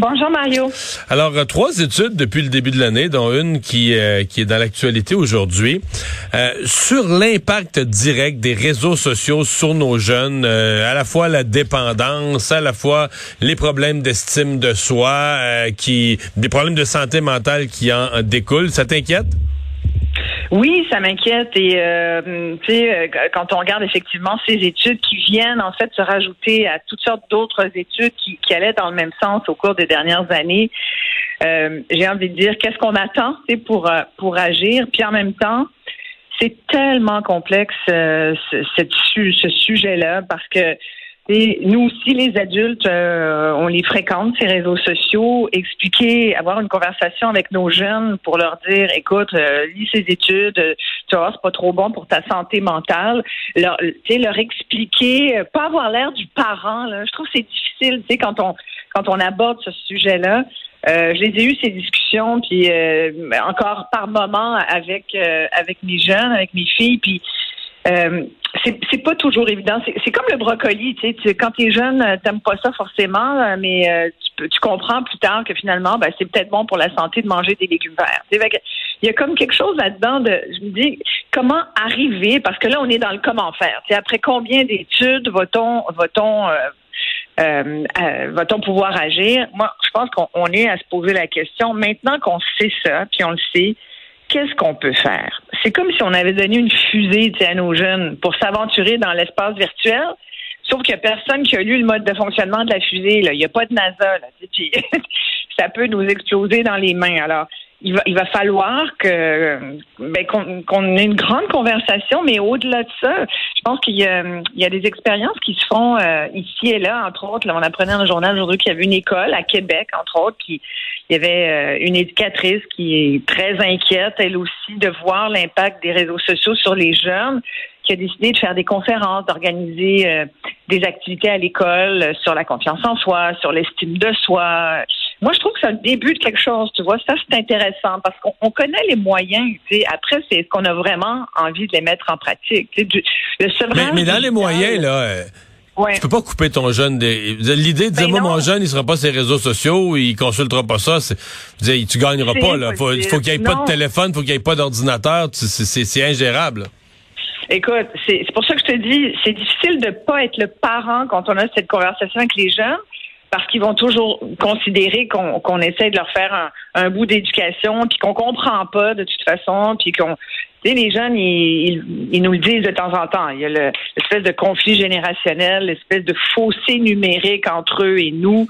Bonjour Mario. Alors, euh, trois études depuis le début de l'année, dont une qui, euh, qui est dans l'actualité aujourd'hui, euh, sur l'impact direct des réseaux sociaux sur nos jeunes, à la fois la dépendance, à la fois les problèmes d'estime de soi, qui des problèmes de santé mentale qui en découlent. Ça t'inquiète? Oui, ça m'inquiète et euh, tu sais euh, quand on regarde effectivement ces études qui viennent en fait se rajouter à toutes sortes d'autres études qui, qui allaient dans le même sens au cours des dernières années, euh, j'ai envie de dire qu'est-ce qu'on attend pour pour agir, puis en même temps c'est tellement complexe ce, ce sujet-là parce que nous aussi, les adultes, euh, on les fréquente, ces réseaux sociaux, expliquer, avoir une conversation avec nos jeunes pour leur dire, écoute, euh, lis ces études, tu vois, c'est pas trop bon pour ta santé mentale. Leur, leur expliquer, euh, pas avoir l'air du parent. Là. Je trouve que c'est difficile, tu sais, quand on quand on aborde ce sujet-là. Euh, je les ai eu ces discussions, puis encore par moment avec avec mes jeunes, avec mes filles, puis euh, c'est pas toujours évident. C'est comme le brocoli, tu sais, quand t'es jeune, euh, t'aimes pas ça forcément, euh, mais tu, tu, comprends plus tard que finalement, ben, c'est peut-être bon pour la santé de manger des légumes verts. Il y a comme quelque chose là-dedans de, je me dis, comment arriver, parce que là, on est dans le comment faire. après combien d'études va-t-on, va-t-on, va-t-on pouvoir agir? Moi, je pense qu'on est à se poser la question. Maintenant qu'on sait ça, puis on le sait, qu'est-ce qu'on peut faire? C'est comme si on avait donné une fusée à nos jeunes pour s'aventurer dans l'espace virtuel. Sauf qu'il n'y a personne qui a lu le mode de fonctionnement de la fusée. Là. Il n'y a pas de NASA. Là, ça peut nous exploser dans les mains. Alors, il va, il va falloir que ben, qu'on ait une grande conversation, mais au-delà de ça, je pense qu'il y y a des expériences qui se font euh, ici et là, entre autres. Là, on apprenait dans le journal aujourd'hui qu'il y avait une école à Québec, entre autres, qui il y avait euh, une éducatrice qui est très inquiète, elle aussi, de voir l'impact des réseaux sociaux sur les jeunes, qui a décidé de faire des conférences, d'organiser euh, des activités à l'école sur la confiance en soi, sur l'estime de soi. Moi, je trouve que c'est un début de quelque chose, tu vois. Ça, c'est intéressant parce qu'on connaît les moyens. Tu sais. Après, c'est ce qu'on a vraiment envie de les mettre en pratique. Tu sais, le mais, mais dans les moyens, là... Euh, Ouais. Tu peux pas couper ton jeune. L'idée de dire, ben moi, mon jeune, il sera pas sur les réseaux sociaux, il consultera pas ça. C'est, tu gagneras pas, là. Faut, faut qu'il n'y ait pas de téléphone, faut qu'il n'y ait pas d'ordinateur. C'est ingérable. Écoute, c'est pour ça que je te dis, c'est difficile de pas être le parent quand on a cette conversation avec les jeunes parce qu'ils vont toujours considérer qu'on essaie de leur faire un, bout d'éducation, puis qu'on comprend pas de toute façon, puis qu'on tu sais, les jeunes, ils, ils, nous le disent de temps en temps. Il y a l'espèce de conflit générationnel, l'espèce de fossé numérique entre eux et nous.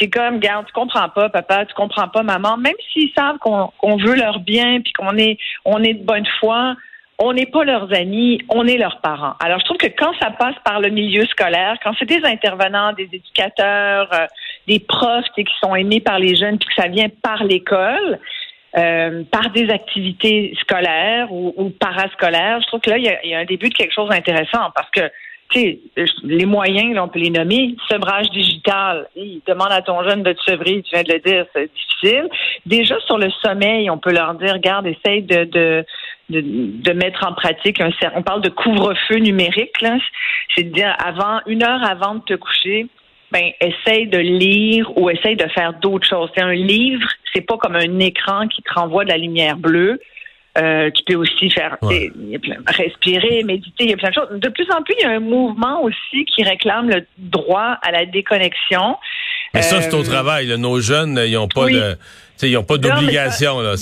C'est comme, garde, tu comprends pas, papa, tu comprends pas, maman. Même s'ils savent qu'on veut leur bien, puis qu'on est, on est de bonne foi, on n'est pas leurs amis, on est leurs parents. Alors, je trouve que quand ça passe par le milieu scolaire, quand c'est des intervenants, des éducateurs, euh, des profs qui sont aimés par les jeunes, puis que ça vient par l'école, euh, par des activités scolaires ou, parascolaires, je trouve que là, il y, a, un début de quelque chose d'intéressant parce que les moyens, on peut les nommer. Sevrage digital. demande à ton jeune de te sevrer, tu viens de le dire, c'est difficile. Déjà sur le sommeil, on peut leur dire, regarde, essaye de, de de, de, mettre en pratique un on parle de couvre-feu numérique là c'est de dire avant une heure avant de te coucher ben essaye de lire ou essaye de faire d'autres choses c'est un livre c'est pas comme un écran qui te renvoie de la lumière bleue euh, tu peux aussi faire respirer, méditer, il y a plein de choses. De plus en plus, il y a un mouvement aussi qui réclame le droit à la déconnexion. Mais ça, c'est au Euh, travail. là. Nos jeunes, ils n'ont pas oui. de, ils ont pas d'obligation. là.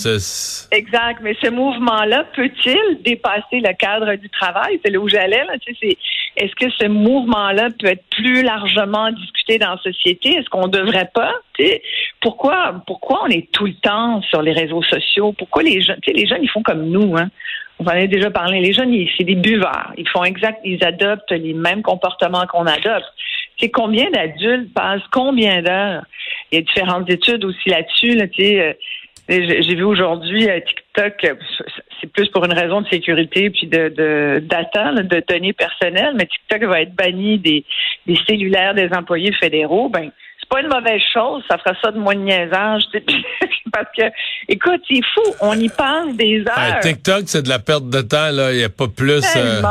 Exact, mais ce mouvement-là peut-il dépasser le cadre du travail? C'est là où j'allais. Là. C'est- Est-ce que ce mouvement-là peut être plus largement discuté dans la société? Est-ce qu'on devrait pas? Tu sais, pourquoi, pourquoi on est tout le temps sur les réseaux sociaux? Pourquoi les jeunes, les jeunes, ils font comme nous, hein? On en a déjà parlé. Les jeunes, c'est des buveurs. Ils font exact, ils adoptent les mêmes comportements qu'on adopte. C'est combien d'adultes passent combien d'heures? Il y a différentes études aussi là-dessus. Là, tu sais, euh, j'ai j'ai vu aujourd'hui euh, TikTok, euh, c'est plus pour une raison de sécurité puis de, de data, de données personnelles, mais TikTok va être banni des, des cellulaires des employés fédéraux. Ben, c'est pas une mauvaise chose, ça fera ça de moins de niaisage. Parce que, écoute, c'est fou, on y passe des heures. TikTok, c'est de la perte de temps. là. Il n'y a pas plus. euh.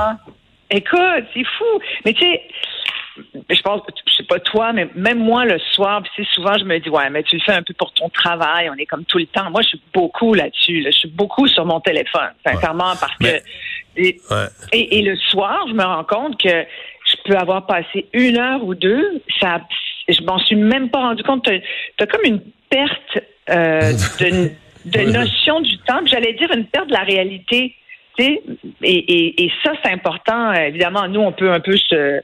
Écoute, c'est fou. Mais tu sais, je pense, je sais pas toi, mais même moi le soir, sais, souvent je me dis ouais, mais tu le fais un peu pour ton travail. On est comme tout le temps. Moi, je suis beaucoup là-dessus. là. Je suis beaucoup sur mon téléphone, sincèrement, parce Mais- que et, ouais. et, et le soir, je me rends compte que je peux avoir passé une heure ou deux. Ça, je m'en suis même pas rendu compte. Tu as, comme une perte euh, de, de notion du temps. puis J'allais dire une perte de la réalité. Et, et, et ça, c'est important. Évidemment, nous, on peut un peu se,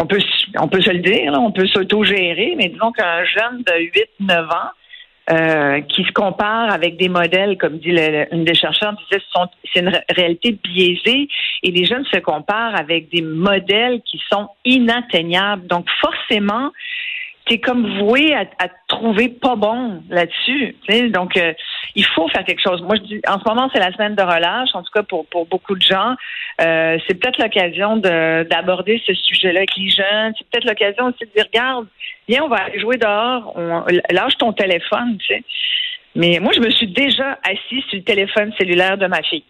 on peut, on peut se le dire, on peut s'auto-gérer, mais disons qu'un jeune de 8-9 ans euh, qui se compare avec des modèles, comme dit le- une des chercheurs, c'est une ré- réalité biaisée et les jeunes se comparent avec des modèles qui sont inatteignables. Donc forcément, t'es comme voué à, à te trouver pas bon là-dessus. Donc, euh, il faut faire quelque chose. Moi, je dis, en ce moment, c'est la semaine de relâche, en tout cas pour, pour beaucoup de gens. Euh, c'est peut-être l'occasion de- d'aborder ce sujet-là avec les jeunes. C'est peut-être l'occasion aussi de dire, regarde, viens, on va aller jouer dehors. On, lâche ton téléphone, tu sais. Mais moi, je me suis déjà assise sur le téléphone cellulaire de ma fille.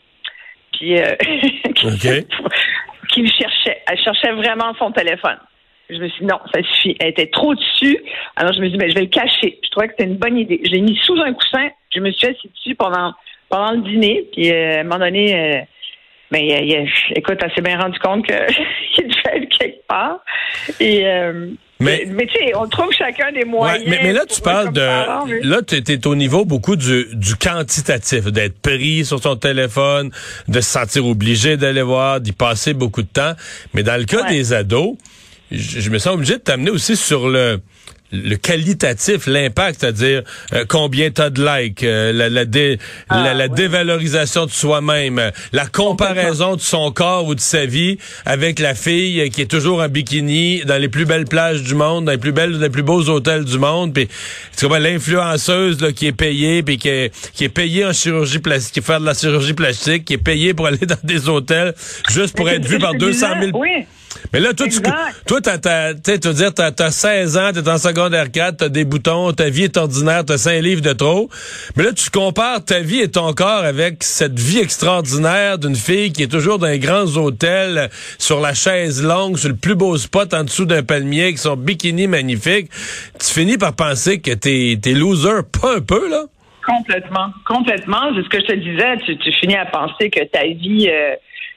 Puis, euh, qui me cherchait. Elle cherchait vraiment son téléphone. Je me suis dit, non, ça suffit. Elle était trop dessus. Alors, je me suis dit, ben, je vais le cacher. Je trouvais que c'était une bonne idée. Je l'ai mis sous un coussin. Je me suis assise dessus pendant, pendant le dîner. Puis, euh, à un moment donné, euh, ben, il- il- écoute, elle s'est bien rendu compte qu'il devait être quelque part. Et, euh, Mais- mais, tu sais, on trouve chacun des Ouais, moyens. mais, mais là, tu parles de. parents, mais- Là, tu es, au niveau beaucoup du, du quantitatif, d'être pris sur son téléphone, de se sentir obligé d'aller voir, d'y passer beaucoup de temps. Mais dans le cas Ouais. des ados, je, je me sens obligé de t'amener aussi sur le le qualitatif, l'impact, c'est-à-dire euh, combien t'as de likes, euh, la, la, dé- Ah, la, la ouais. dévalorisation de soi-même, euh, la comparaison de son corps ou de sa vie avec la fille qui est toujours en bikini dans les plus belles plages du monde, dans les plus belles, les plus beaux hôtels du monde, puis l'influenceuse là, qui est payée, puis qui est, qui est payée en chirurgie plastique, qui fait de la chirurgie plastique, qui est payée pour aller dans des hôtels juste pour être vue par que je 200 000 disais. Oui. Mais là, toi, tu, toi, t'as, t'as, tu dire, t'as, t'as 16 ans, t'es en secondaire 4, t'as des boutons, ta vie est ordinaire, t'as 5 livres de trop. Mais là, tu compares ta vie et ton corps avec cette vie extraordinaire d'une fille qui est toujours dans les grands hôtels, sur la chaise longue, sur le plus beau spot en dessous d'un palmier, avec son bikini magnifique. Tu finis par penser que t'es, t'es loser, pas un peu, là? Complètement, complètement. C'est ce que je te disais. Tu, tu finis à penser que ta vie, euh,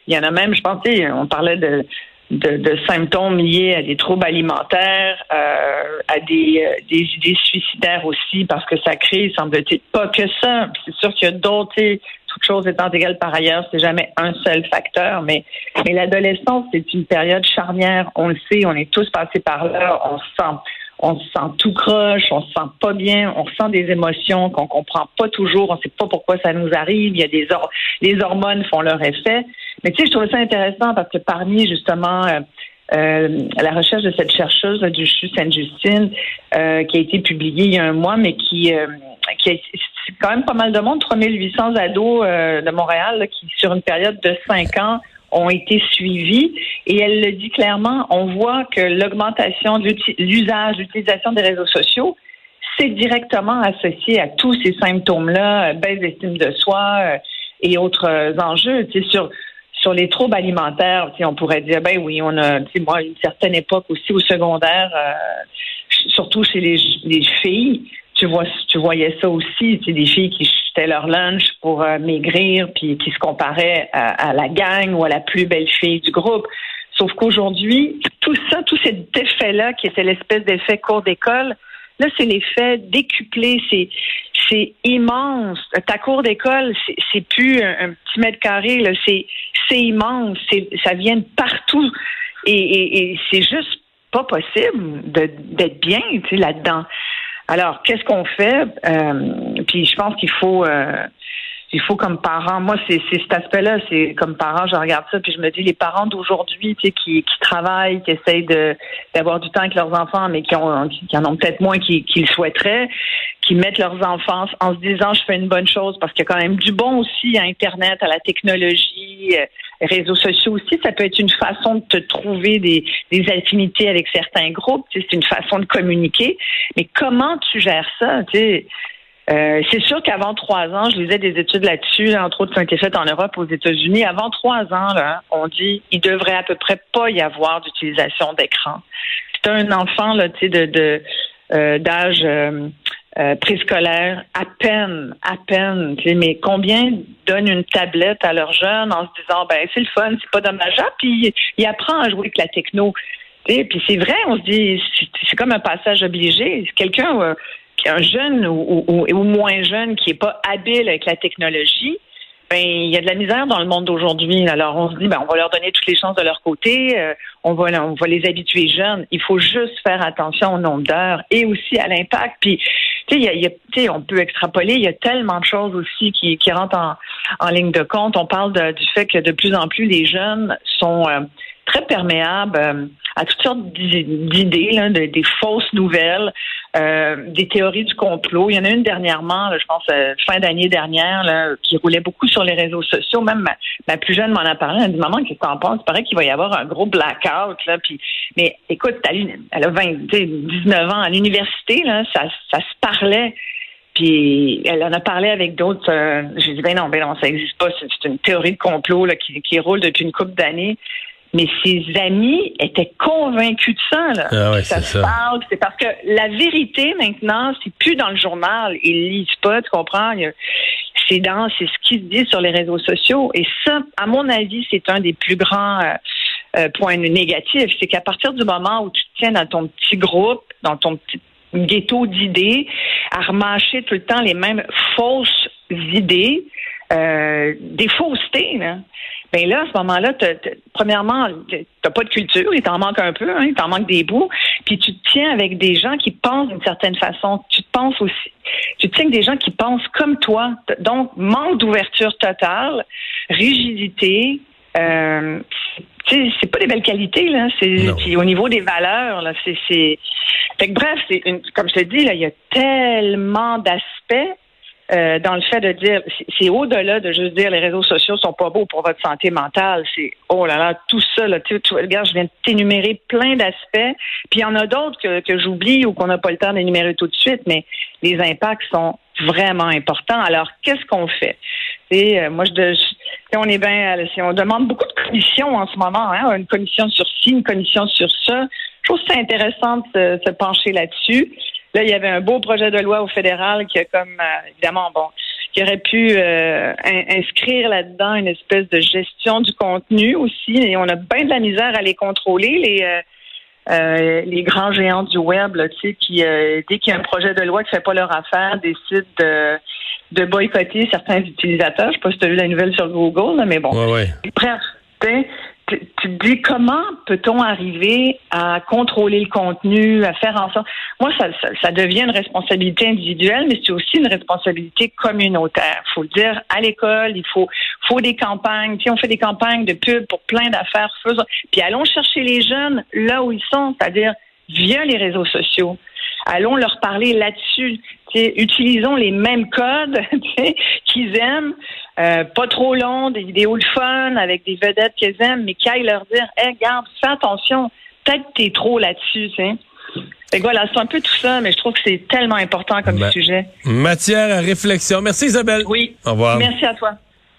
il y en a même, je pensais, on parlait de, de, de symptômes liés à des troubles alimentaires, euh, à des, euh, des idées suicidaires aussi, parce que ça crée, semble-t-il, pas que ça. C'est sûr qu'il y a d'autres, toutes choses étant égales par ailleurs, c'est jamais un seul facteur, mais, mais l'adolescence, c'est une période charnière. On le sait, on est tous passés par là, on se sent on se sent tout croche, on se sent pas bien, on ressent des émotions qu'on comprend pas toujours, on sait pas pourquoi ça nous arrive, il y a des hor- les hormones font leur effet. Mais tu sais, je trouvais ça intéressant parce que parmi justement euh, euh, la recherche de cette chercheuse là, du CHU Sainte-Justine euh, qui a été publiée il y a un mois, mais qui, euh, qui a, quand même pas mal de monde, 3800 ados euh, de Montréal qui, sur une période de 5 ans, ont été suivis et elle le dit clairement, on voit que l'augmentation de l'usage, l'utilisation des réseaux sociaux, c'est directement associé à tous ces symptômes-là, euh, baisse d'estime de soi euh, et autres euh, enjeux. Sur sur les troubles alimentaires, on pourrait dire ben oui, on a, moi, une certaine époque aussi au secondaire, surtout chez les filles, tu vois, tu voyais ça aussi, tu sais, des filles qui jetaient leur lunch pour euh, maigrir, puis qui se comparaient à, la gang ou à la plus belle fille du groupe. Sauf qu'aujourd'hui, tout ça, tout cet effet-là, qui était l'espèce d'effet cours d'école, Là, c'est l'effet décuplé, c'est c'est immense. Ta cour d'école, c'est- plus un, un petit mètre carré, là, c'est c'est immense, c'est ça vient de partout et, et, et c'est juste pas possible d'être bien, là-dedans. Alors, qu'est-ce qu'on fait? Euh, Puis je pense qu'il faut euh, il faut comme parents, moi c'est cet aspect-là, c'est comme parent, je regarde ça puis je me dis les parents d'aujourd'hui, tu sais, qui, qui travaillent, qui essayent d'avoir du temps avec leurs enfants, mais qui ont qui en ont peut-être moins qu'ils qu'ils le souhaiteraient, qui mettent leurs enfants en se disant je fais une bonne chose parce qu'il y a quand même du bon aussi à Internet, à la technologie, euh, réseaux sociaux aussi. Ça peut être une façon de te trouver des, des affinités avec certains groupes. tu sais, C'est une façon de communiquer. Mais comment tu gères ça? tu sais? Euh, c'est sûr qu'avant trois ans, je lisais des études là-dessus, là, entre autres qui ont été faites en Europe, aux États-Unis. Avant trois ans, on dit il devrait à peu près pas y avoir d'utilisation d'écran. C'est un enfant là, de, de euh, d'âge euh, euh, préscolaire, à peine, à peine. Mais combien donnent une tablette à leurs jeunes en se disant ben c'est le fun, c'est pas dommageable, puis il apprend à jouer avec la techno. Sais, Puis c'est vrai, on se dit c'est, comme un passage obligé. Quelqu'un un jeune ou, ou, ou moins jeune qui est pas habile avec la technologie, ben il y a de la misère dans le monde d'aujourd'hui. Alors on se dit ben on va leur donner toutes les chances de leur côté, euh, on va on va les habituer jeunes. Il faut juste faire attention au nombre d'heures et aussi à l'impact. Puis tu sais, on peut extrapoler, il y a tellement de choses aussi qui qui rentrent en, en ligne de compte. On parle de- du fait que de plus en plus les jeunes sont euh, très perméables euh, à toutes sortes d'i- d'idées, de- des fausses nouvelles, euh, des théories du complot. Il y en a une dernièrement, là, je pense euh, fin d'année dernière, là, qui roulait beaucoup sur les réseaux sociaux. Même ma, plus jeune m'en a parlé. Elle a dit maman, qu'est-ce que t'en penses? Il paraît qu'il va y avoir un gros blackout là. Puis, mais écoute, elle a 20, tu sais, 19 ans à l'université là, ça, ça se parlait. Puis elle en a parlé avec d'autres. euh, J'ai dit ben non, ben non, ça n'existe pas. C'est c'est une théorie de complot là, qui, qui roule depuis une couple d'années. Mais ses amis étaient convaincus de ça. Là. Ah ouais, ça c'est se ça. parle. C'est parce que la vérité maintenant, c'est plus dans le journal. Ils lisent pas, tu comprends? C'est dans, c'est ce qui se dit sur les réseaux sociaux. Et ça, à mon avis, c'est un des plus grands euh, euh, points négatifs. C'est qu'à partir du moment où tu te tiens dans ton petit groupe, dans ton petit ghetto d'idées, à remâcher tout le temps les mêmes fausses idées, euh, des faussetés, là. Ben là, à ce moment-là, premièrement, t'as pas de culture, il t'en manque un peu, hein, il t'en manque des bouts, puis tu te tiens avec des gens qui pensent d'une certaine façon. Tu te penses aussi, tu te tiens avec des gens qui pensent comme toi. Donc, manque d'ouverture totale, rigidité, euh, tu sais, c'est pas des belles qualités, là. Puis au niveau des valeurs, là, c'est, c'est... Fait que bref, c'est une- comme je te dis, là, il y a tellement d'aspects euh, dans le fait de dire, c'est- au-delà de juste dire les réseaux sociaux sont pas beaux pour votre santé mentale. C'est oh là là, tout ça là. Tu, tu regarde, je viens de t'énumérer plein d'aspects. Puis il y en a d'autres que, que j'oublie ou qu'on n'a pas le temps d'énumérer tout de suite, mais les impacts sont vraiment importants. Alors qu'est-ce qu'on fait? Et euh, moi, je, je- on est bien, si on demande beaucoup de commissions en ce moment, hein, une commission sur ci, une commission sur ça. Je trouve que c'est intéressant de se, se pencher là-dessus. Là, il y avait un beau projet de loi au fédéral qui a comme, euh, évidemment, bon, qui aurait pu euh, in- inscrire là-dedans une espèce de gestion du contenu aussi. Et on a bien de la misère à les contrôler, les, euh, euh, les grands géants du web, là, tu sais, qui, euh, dès qu'il y a un projet de loi qui fait pas leur affaire, décident de, de boycotter certains utilisateurs. Je sais pas si tu as vu la nouvelle sur Google, là, mais bon. Ouais, ouais. Bref, tu te dis comment peut-on arriver à contrôler le contenu, à faire en sorte? Moi, ça, ça, ça devient une responsabilité individuelle, mais c'est aussi une responsabilité communautaire. Il faut le dire à l'école, il faut, faut des campagnes. Tu sais, on fait des campagnes de pub pour plein d'affaires. faisons- Puis allons chercher les jeunes là où ils sont, c'est-à-dire via les réseaux sociaux. Allons leur parler là-dessus. Utilisons les mêmes codes qu'ils aiment. Euh, pas trop long, des vidéos de fun avec des vedettes qu'ils aiment, mais qui aillent leur dire Hey, regarde, fais attention, peut-être que t'es trop là-dessus. Fait que voilà, c'est un peu tout ça, mais je trouve que c'est tellement important comme Ben, sujet. Matière à réflexion. Merci Isabelle. Oui. Au revoir. Merci à toi.